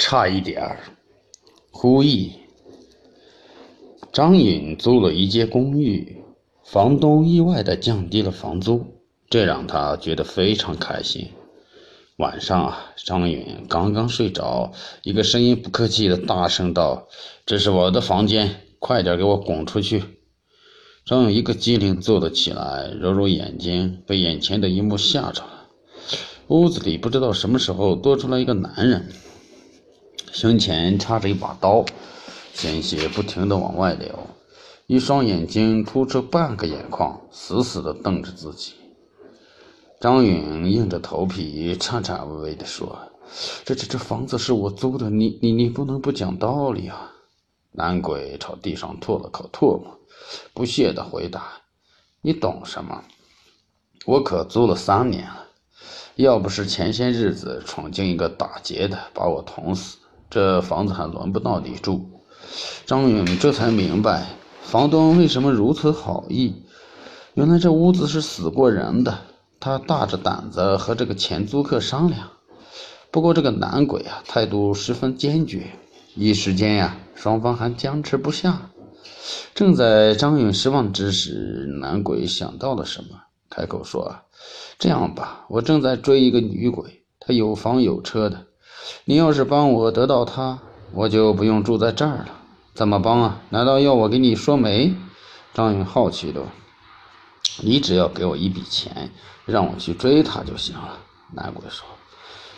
差一点儿。呼意。张允租了一间公寓，房东意外的降低了房租，这让他觉得非常开心。晚上啊，张允刚刚睡着，一个声音不客气的大声道：“这是我的房间，快点给我滚出去！”张允一个机灵坐了起来，揉揉眼睛，被眼前的一幕吓着了。屋子里不知道什么时候多出来一个男人，胸前插着一把刀，鲜血不停地往外流，一双眼睛突出半个眼眶，死死地瞪着自己。张允硬着头皮，颤颤巍巍地说：“这这这房子是我租的，你你你不能不讲道理啊！”男鬼朝地上吐了口唾沫，不屑地回答：“你懂什么？我可租了三年了。”要不是前些日子闯进一个打劫的，把我捅死，这房子还轮不到你住。张勇这才明白，房东为什么如此好意。原来这屋子是死过人的。他大着胆子和这个前租客商量。不过这个男鬼啊，态度十分坚决。一时间呀，双方还僵持不下。正在张勇失望之时，男鬼想到了什么，开口说。这样吧，我正在追一个女鬼，她有房有车的。你要是帮我得到她，我就不用住在这儿了。怎么帮啊？难道要我给你说媒？张允好奇的。你只要给我一笔钱，让我去追她就行了。男鬼说。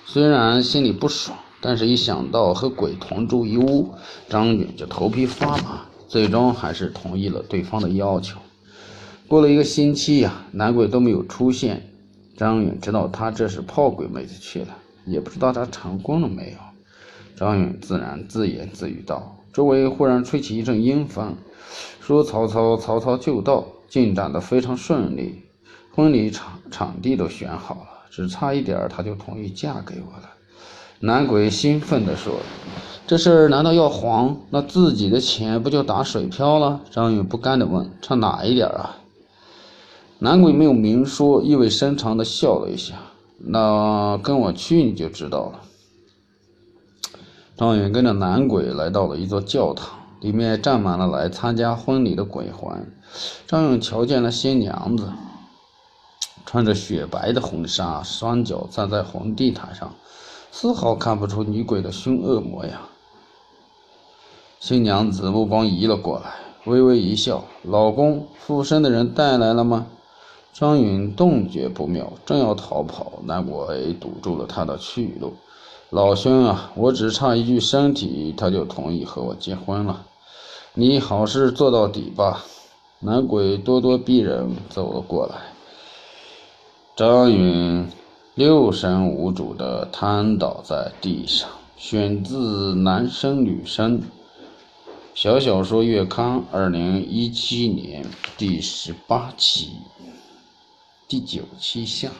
虽然心里不爽，但是一想到和鬼同住一屋，张允就头皮发麻，最终还是同意了对方的要求。过了一个星期呀，男鬼都没有出现。张允知道他这是泡鬼妹子去了，也不知道他成功了没有。张允自然自言自语道：“周围忽然吹起一阵阴风，说曹操，曹操就到，进展得非常顺利，婚礼场场地都选好了，只差一点他就同意嫁给我了。”男鬼兴奋地说：“这事儿难道要黄？那自己的钱不就打水漂了？”张允不甘地问：“差哪一点啊？”男鬼没有明说，意味深长地笑了一下。那跟我去你就知道了。张远跟着男鬼来到了一座教堂，里面站满了来参加婚礼的鬼魂。张勇瞧见了新娘子，穿着雪白的婚纱，双脚站在红地毯上，丝毫看不出女鬼的凶恶模样。新娘子目光移了过来，微微一笑：“老公，附身的人带来了吗？”张允动觉不妙，正要逃跑，男鬼堵住了他的去路。老兄啊，我只差一具身体，他就同意和我结婚了。你好事做到底吧。男鬼咄咄逼人走了过来，张允六神无主地瘫倒在地上。选自《男生女生》小小说月刊，二零一七年第十八期。第九七下。